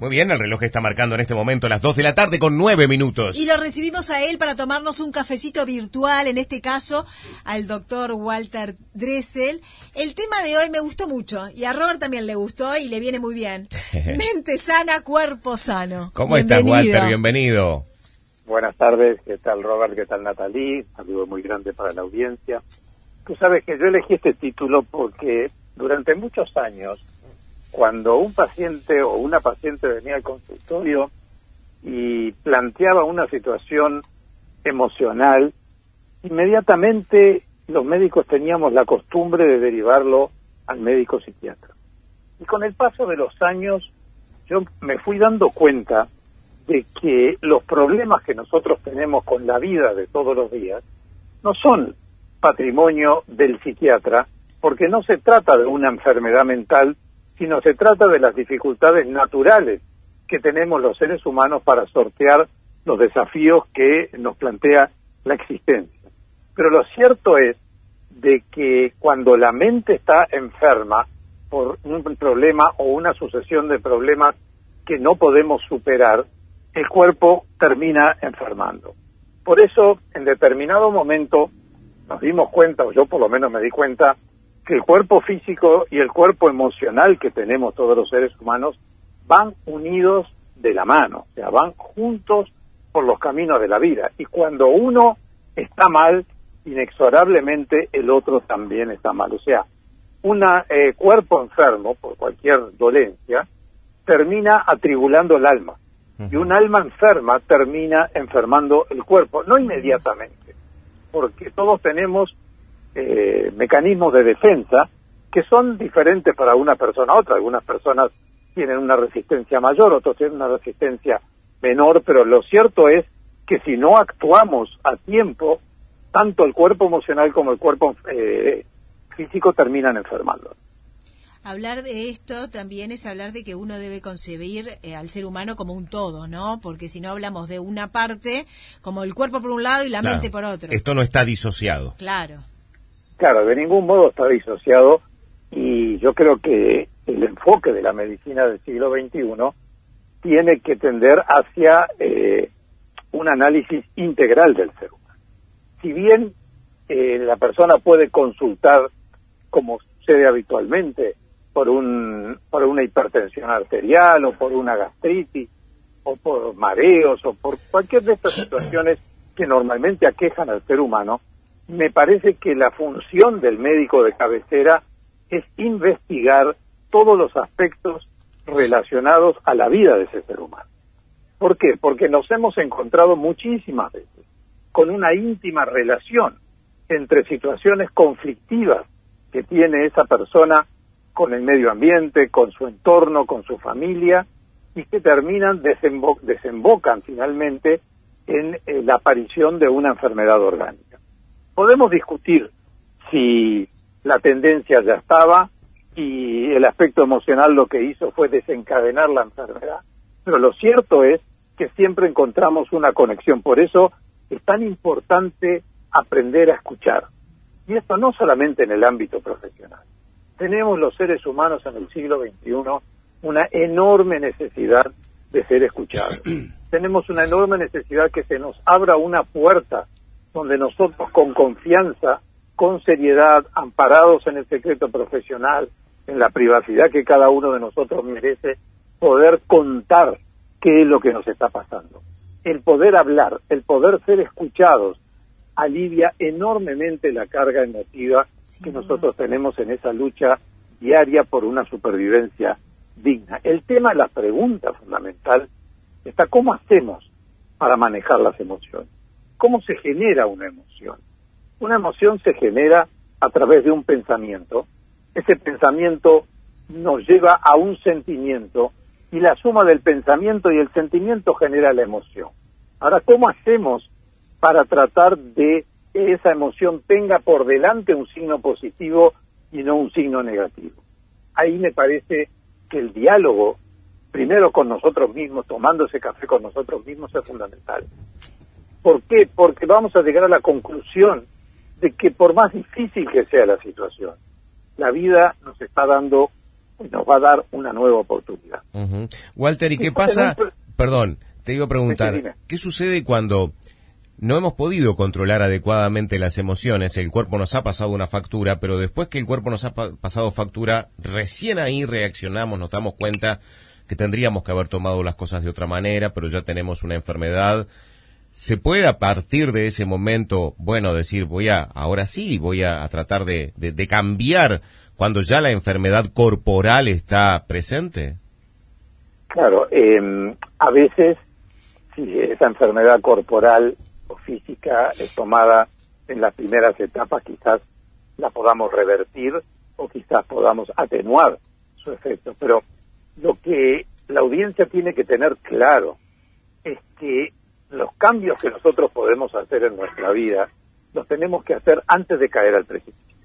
Muy bien, el reloj está marcando en este momento las 2 de la tarde con 9 minutos. Y lo recibimos a él para tomarnos un cafecito virtual, en este caso al doctor Walter Dressel. El tema de hoy me gustó mucho y a Robert también le gustó y le viene muy bien. Mente sana, cuerpo sano. ¿Cómo estás, Walter? Bienvenido. Buenas tardes, ¿qué tal Robert? ¿Qué tal Natalie? Saludo muy grande para la audiencia. Tú sabes que yo elegí este título porque durante muchos años cuando un paciente o una paciente venía al consultorio y planteaba una situación emocional, inmediatamente los médicos teníamos la costumbre de derivarlo al médico psiquiatra. Y con el paso de los años yo me fui dando cuenta de que los problemas que nosotros tenemos con la vida de todos los días no son patrimonio del psiquiatra, porque no se trata de una enfermedad mental sino se trata de las dificultades naturales que tenemos los seres humanos para sortear los desafíos que nos plantea la existencia. Pero lo cierto es de que cuando la mente está enferma por un problema o una sucesión de problemas que no podemos superar, el cuerpo termina enfermando. Por eso, en determinado momento, nos dimos cuenta, o yo por lo menos me di cuenta, que el cuerpo físico y el cuerpo emocional que tenemos todos los seres humanos van unidos de la mano, o sea, van juntos por los caminos de la vida. Y cuando uno está mal, inexorablemente el otro también está mal. O sea, un eh, cuerpo enfermo por cualquier dolencia termina atribulando el alma. Y un alma enferma termina enfermando el cuerpo, no inmediatamente, porque todos tenemos eh, mecanismos de defensa que son diferentes para una persona a otra. Algunas personas tienen una resistencia mayor, otros tienen una resistencia menor, pero lo cierto es que si no actuamos a tiempo, tanto el cuerpo emocional como el cuerpo eh, físico terminan enfermando. Hablar de esto también es hablar de que uno debe concebir eh, al ser humano como un todo, ¿no? Porque si no hablamos de una parte, como el cuerpo por un lado y la mente por otro. Esto no está disociado. Claro. Claro, de ningún modo está disociado y yo creo que el enfoque de la medicina del siglo XXI tiene que tender hacia eh, un análisis integral del ser humano. Si bien eh, la persona puede consultar, como sucede habitualmente, por, un, por una hipertensión arterial o por una gastritis o por mareos o por cualquier de estas situaciones que normalmente aquejan al ser humano, me parece que la función del médico de cabecera es investigar todos los aspectos relacionados a la vida de ese ser humano. ¿Por qué? Porque nos hemos encontrado muchísimas veces con una íntima relación entre situaciones conflictivas que tiene esa persona con el medio ambiente, con su entorno, con su familia, y que terminan, desembocan finalmente en eh, la aparición de una enfermedad orgánica. Podemos discutir si la tendencia ya estaba y el aspecto emocional lo que hizo fue desencadenar la enfermedad, pero lo cierto es que siempre encontramos una conexión. Por eso es tan importante aprender a escuchar. Y esto no solamente en el ámbito profesional. Tenemos los seres humanos en el siglo XXI una enorme necesidad de ser escuchados. Tenemos una enorme necesidad que se nos abra una puerta donde nosotros con confianza, con seriedad, amparados en el secreto profesional, en la privacidad que cada uno de nosotros merece, poder contar qué es lo que nos está pasando. El poder hablar, el poder ser escuchados, alivia enormemente la carga emotiva que nosotros tenemos en esa lucha diaria por una supervivencia digna. El tema, la pregunta fundamental, está cómo hacemos para manejar las emociones. ¿Cómo se genera una emoción? Una emoción se genera a través de un pensamiento. Ese pensamiento nos lleva a un sentimiento y la suma del pensamiento y el sentimiento genera la emoción. Ahora, ¿cómo hacemos para tratar de que esa emoción tenga por delante un signo positivo y no un signo negativo? Ahí me parece que el diálogo, primero con nosotros mismos, tomando ese café con nosotros mismos, es fundamental. ¿Por qué? Porque vamos a llegar a la conclusión de que por más difícil que sea la situación, la vida nos está dando nos va a dar una nueva oportunidad. Walter, ¿y qué pasa? Perdón, te iba a preguntar, ¿qué sucede cuando no hemos podido controlar adecuadamente las emociones, el cuerpo nos ha pasado una factura, pero después que el cuerpo nos ha pasado factura, recién ahí reaccionamos, nos damos cuenta que tendríamos que haber tomado las cosas de otra manera, pero ya tenemos una enfermedad. ¿Se puede a partir de ese momento, bueno, decir, voy a, ahora sí, voy a, tratar de, de, cambiar cuando ya la enfermedad corporal está presente? Claro, eh, a veces, si esa enfermedad corporal física es tomada en las primeras etapas, quizás la podamos revertir o quizás podamos atenuar su efecto. Pero lo que la audiencia tiene que tener claro es que los cambios que nosotros podemos hacer en nuestra vida los tenemos que hacer antes de caer al precipicio.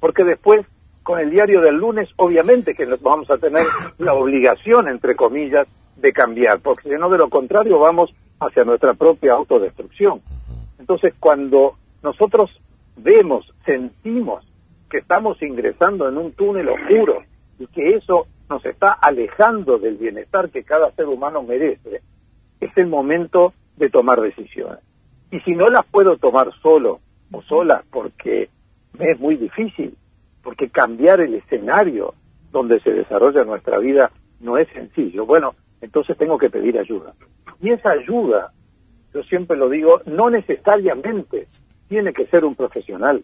Porque después, con el diario del lunes, obviamente que vamos a tener la obligación, entre comillas, de cambiar, porque si no, de lo contrario, vamos hacia nuestra propia autodestrucción. Entonces, cuando nosotros vemos, sentimos que estamos ingresando en un túnel oscuro y que eso nos está alejando del bienestar que cada ser humano merece, es el momento de tomar decisiones. Y si no las puedo tomar solo o sola porque me es muy difícil, porque cambiar el escenario donde se desarrolla nuestra vida no es sencillo, bueno, entonces tengo que pedir ayuda. Y esa ayuda, yo siempre lo digo, no necesariamente tiene que ser un profesional.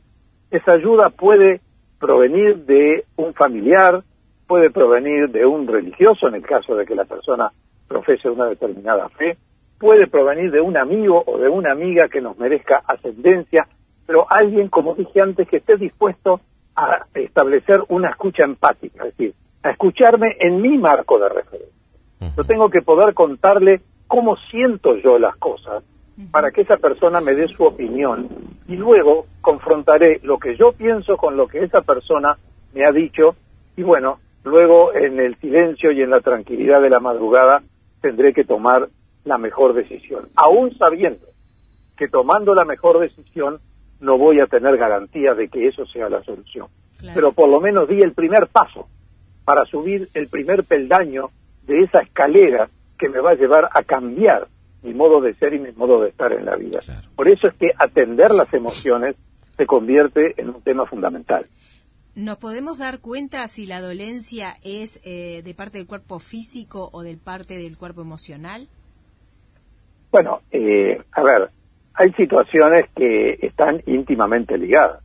Esa ayuda puede provenir de un familiar, puede provenir de un religioso, en el caso de que la persona profese una determinada fe, puede provenir de un amigo o de una amiga que nos merezca ascendencia, pero alguien, como dije antes, que esté dispuesto a establecer una escucha empática, es decir, a escucharme en mi marco de referencia. Yo tengo que poder contarle cómo siento yo las cosas para que esa persona me dé su opinión y luego confrontaré lo que yo pienso con lo que esa persona me ha dicho y bueno, luego en el silencio y en la tranquilidad de la madrugada tendré que tomar la mejor decisión, aún sabiendo que tomando la mejor decisión no voy a tener garantía de que eso sea la solución. Pero por lo menos di el primer paso para subir el primer peldaño de esa escalera que me va a llevar a cambiar mi modo de ser y mi modo de estar en la vida. Por eso es que atender las emociones se convierte en un tema fundamental. ¿Nos podemos dar cuenta si la dolencia es eh, de parte del cuerpo físico o de parte del cuerpo emocional? Bueno, eh, a ver, hay situaciones que están íntimamente ligadas.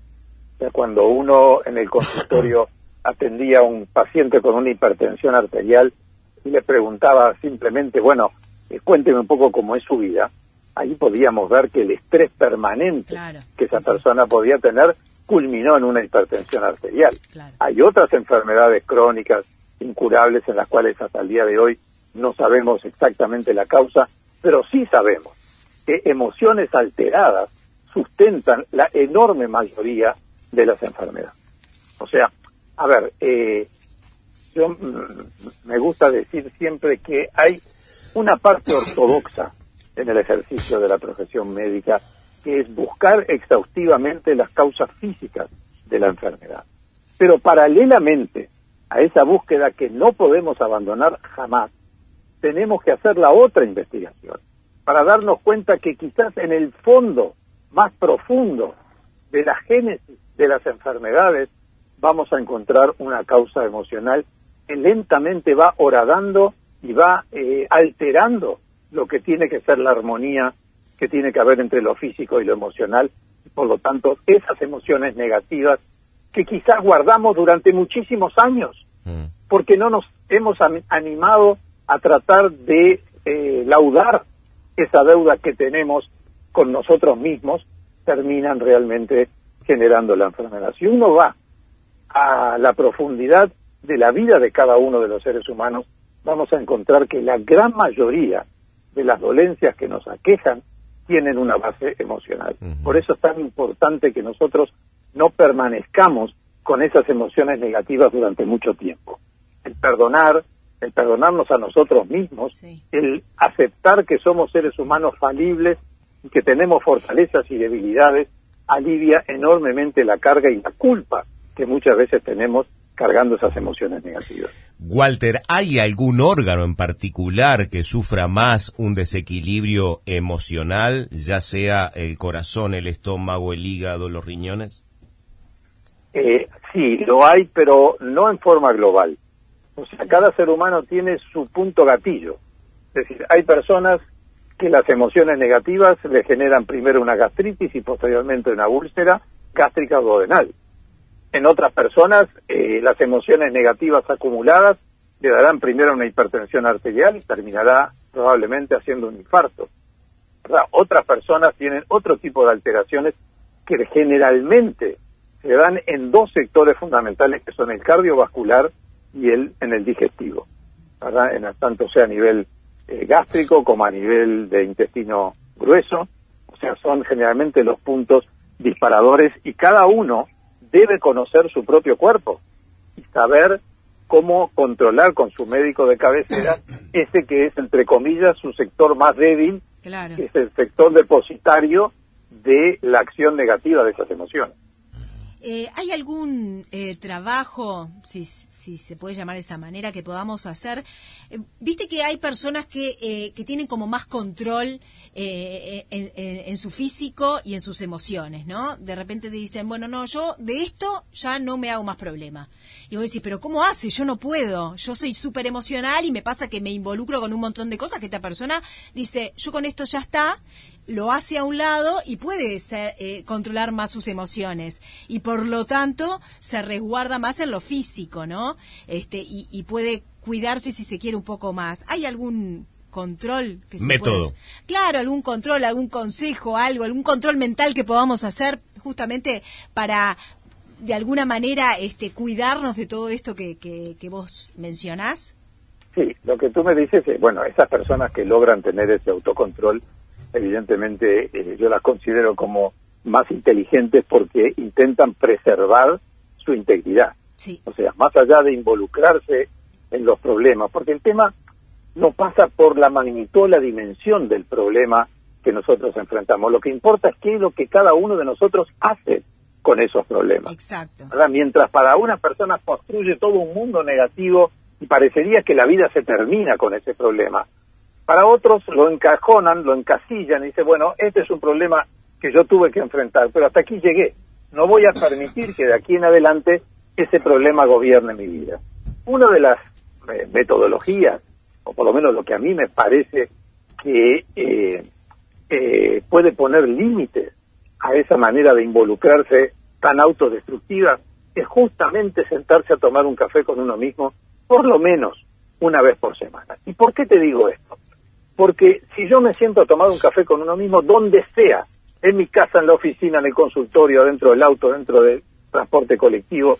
O sea, cuando uno en el consultorio atendía a un paciente con una hipertensión arterial, y le preguntaba simplemente, bueno, eh, cuénteme un poco cómo es su vida, ahí podíamos ver que el estrés permanente que esa persona podía tener culminó en una hipertensión arterial. Hay otras enfermedades crónicas incurables en las cuales hasta el día de hoy no sabemos exactamente la causa, pero sí sabemos que emociones alteradas sustentan la enorme mayoría de las enfermedades. O sea, a ver, eh, yo mm, me gusta decir siempre que hay una parte ortodoxa en el ejercicio de la profesión médica, que es buscar exhaustivamente las causas físicas de la enfermedad. Pero paralelamente a esa búsqueda que no podemos abandonar jamás, tenemos que hacer la otra investigación para darnos cuenta que quizás en el fondo más profundo de la génesis de las enfermedades vamos a encontrar una causa emocional que lentamente va horadando y va eh, alterando lo que tiene que ser la armonía que tiene que haber entre lo físico y lo emocional. Y por lo tanto, esas emociones negativas que quizás guardamos durante muchísimos años, mm. porque no nos hemos animado a tratar de eh, laudar esa deuda que tenemos con nosotros mismos, terminan realmente generando la enfermedad. Si uno va a la profundidad de la vida de cada uno de los seres humanos, vamos a encontrar que la gran mayoría de las dolencias que nos aquejan tienen una base emocional. Por eso es tan importante que nosotros no permanezcamos con esas emociones negativas durante mucho tiempo. El perdonar, el perdonarnos a nosotros mismos, el aceptar que somos seres humanos falibles y que tenemos fortalezas y debilidades, alivia enormemente la carga y la culpa que muchas veces tenemos cargando esas emociones negativas. Walter, ¿hay algún órgano en particular que sufra más un desequilibrio emocional, ya sea el corazón, el estómago, el hígado, los riñones? Eh, sí, lo hay, pero no en forma global. O sea, cada ser humano tiene su punto gatillo. Es decir, hay personas que las emociones negativas le generan primero una gastritis y posteriormente una úlcera gástrica o duodenal. En otras personas, eh, las emociones negativas acumuladas le darán primero una hipertensión arterial y terminará probablemente haciendo un infarto. Otras personas tienen otro tipo de alteraciones que generalmente se dan en dos sectores fundamentales que son el cardiovascular y el en el digestivo, ¿verdad? En, tanto sea a nivel eh, gástrico como a nivel de intestino grueso, o sea, son generalmente los puntos disparadores y cada uno debe conocer su propio cuerpo y saber cómo controlar con su médico de cabecera ese que es, entre comillas, su sector más débil, que es el sector depositario de la acción negativa de esas emociones. Eh, ¿Hay algún eh, trabajo, si, se puede llamar de esta manera, que podamos hacer? Eh, viste que hay personas que, que tienen como más control en, en, su físico y en sus emociones, ¿no? De repente dicen, bueno, no, yo de esto ya no me hago más problema. Y vos decís, pero ¿cómo hace? Yo no puedo. Yo soy súper emocional y me pasa que me involucro con un montón de cosas que esta persona dice, yo con esto ya está lo hace a un lado y puede eh, controlar más sus emociones y por lo tanto se resguarda más en lo físico, ¿no? Este y, puede cuidarse si se quiere un poco más. ¿Hay algún control que se método? Claro, algún control, algún consejo, algo, algún control mental que podamos hacer justamente para de alguna manera este cuidarnos de todo esto que, que, vos mencionás. Sí, lo que tú me dices es, bueno, esas personas que logran tener ese autocontrol evidentemente eh, yo las considero como más inteligentes porque intentan preservar su integridad. O sea, más allá de involucrarse en los problemas, porque el tema no pasa por la magnitud, la dimensión del problema que nosotros enfrentamos. Lo que importa es qué es lo que cada uno de nosotros hace con esos problemas. Exacto. Mientras para una persona construye todo un mundo negativo y parecería que la vida se termina con ese problema, para otros lo encajonan, lo encasillan y dicen, bueno, este es un problema que yo tuve que enfrentar, pero hasta aquí llegué. No voy a permitir que de aquí en adelante ese problema gobierne mi vida. Una de las eh, metodologías, o por lo menos lo que a mí me parece que eh, eh, puede poner límites a esa manera de involucrarse tan autodestructiva, es justamente sentarse a tomar un café con uno mismo, por lo menos una vez por semana. ¿Y por qué te digo esto? Porque si yo me siento a tomar un café con uno mismo, donde sea, en mi casa, en la oficina, en el consultorio, dentro del auto, dentro del transporte colectivo,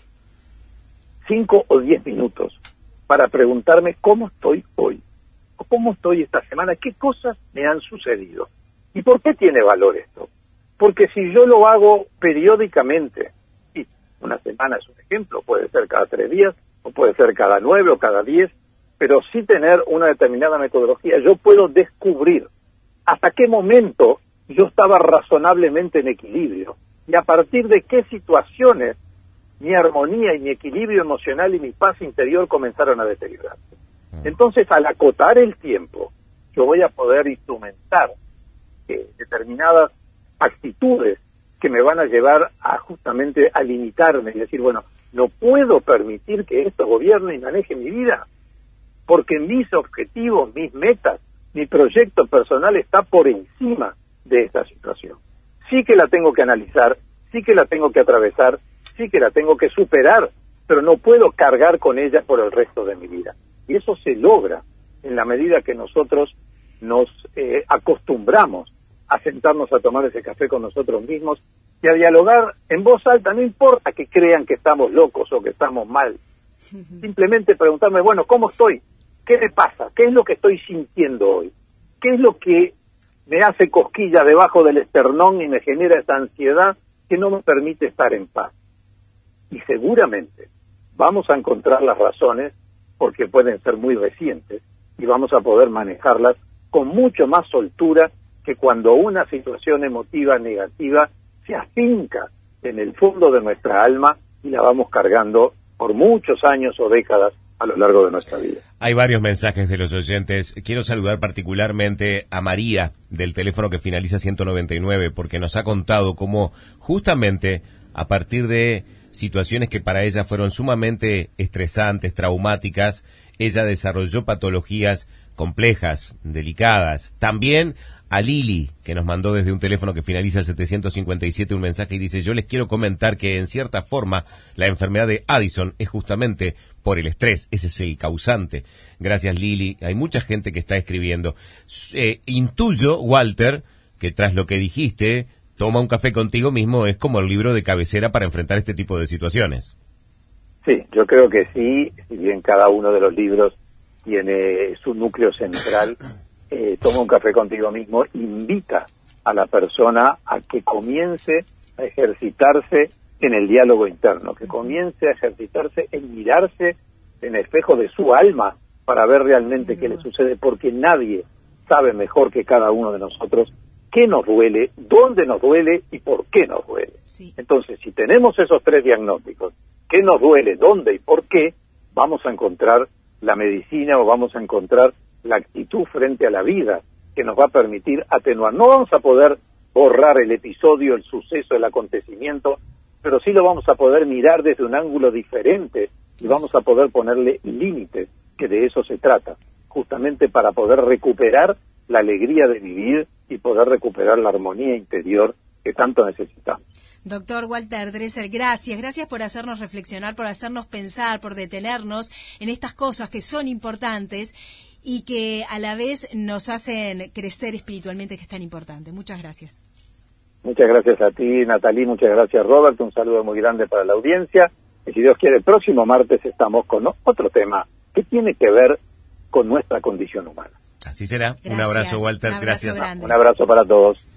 cinco o diez minutos para preguntarme cómo estoy hoy, o cómo estoy esta semana, qué cosas me han sucedido. ¿Y por qué tiene valor esto? Porque si yo lo hago periódicamente, y una semana es un ejemplo, puede ser cada tres días, o puede ser cada nueve o cada diez, pero sí tener una determinada metodología, yo puedo descubrir hasta qué momento yo estaba razonablemente en equilibrio y a partir de qué situaciones mi armonía y mi equilibrio emocional y mi paz interior comenzaron a deteriorarse. Mm. Entonces, al acotar el tiempo, yo voy a poder instrumentar eh, determinadas actitudes que me van a llevar a justamente a limitarme y decir, bueno, no puedo permitir que esto gobierne y maneje mi vida porque mis objetivos, mis metas, mi proyecto personal está por encima de esta situación. Sí que la tengo que analizar, sí que la tengo que atravesar, sí que la tengo que superar, pero no puedo cargar con ella por el resto de mi vida. Y eso se logra en la medida que nosotros nos eh, acostumbramos a sentarnos a tomar ese café con nosotros mismos y a dialogar en voz alta, no importa que crean que estamos locos o que estamos mal. Simplemente preguntarme, bueno, ¿cómo estoy? ¿Qué me pasa? ¿Qué es lo que estoy sintiendo hoy? ¿Qué es lo que me hace cosquilla debajo del esternón y me genera esa ansiedad que no me permite estar en paz? Y seguramente vamos a encontrar las razones, porque pueden ser muy recientes, y vamos a poder manejarlas con mucho más soltura que cuando una situación emotiva negativa se afinca en el fondo de nuestra alma y la vamos cargando por muchos años o décadas a lo largo de nuestra vida. Hay varios mensajes de los oyentes. Quiero saludar particularmente a María del teléfono que finaliza 199 porque nos ha contado cómo justamente a partir de situaciones que para ella fueron sumamente estresantes, traumáticas, ella desarrolló patologías complejas, delicadas. También a Lili, que nos mandó desde un teléfono que finaliza el 757 un mensaje y dice, yo les quiero comentar que en cierta forma la enfermedad de Addison es justamente por el estrés, ese es el causante. Gracias Lili, hay mucha gente que está escribiendo. Eh, intuyo, Walter, que tras lo que dijiste, toma un café contigo mismo es como el libro de cabecera para enfrentar este tipo de situaciones. Sí, yo creo que sí, si bien cada uno de los libros tiene su núcleo central, eh, toma un café contigo mismo, invita a la persona a que comience a ejercitarse en el diálogo interno, que comience a ejercitarse en mirarse en el espejo de su alma para ver realmente qué le sucede, porque nadie sabe mejor que cada uno de nosotros qué nos duele, dónde nos duele y por qué nos duele. Entonces, si tenemos esos tres diagnósticos, qué nos duele, dónde y por qué, vamos a encontrar la medicina o vamos a encontrar la actitud frente a la vida que nos va a permitir atenuar. No vamos a poder borrar el episodio, el suceso, el acontecimiento, pero sí lo vamos a poder mirar desde un ángulo diferente y vamos a poder ponerle límites, que de eso se trata, justamente para poder recuperar la alegría de vivir y poder recuperar la armonía interior que tanto necesitamos. Doctor Walter Dressel, gracias, gracias por hacernos reflexionar, por hacernos pensar, por detenernos en estas cosas que son importantes y que a la vez nos hacen crecer espiritualmente, que es tan importante. Muchas gracias. Muchas gracias a ti, Natalie, muchas gracias, Robert. Un saludo muy grande para la audiencia. Y si Dios quiere, el próximo martes estamos con otro tema que tiene que ver con nuestra condición humana. Así será. un abrazo, Walter. gracias. Un abrazo para todos.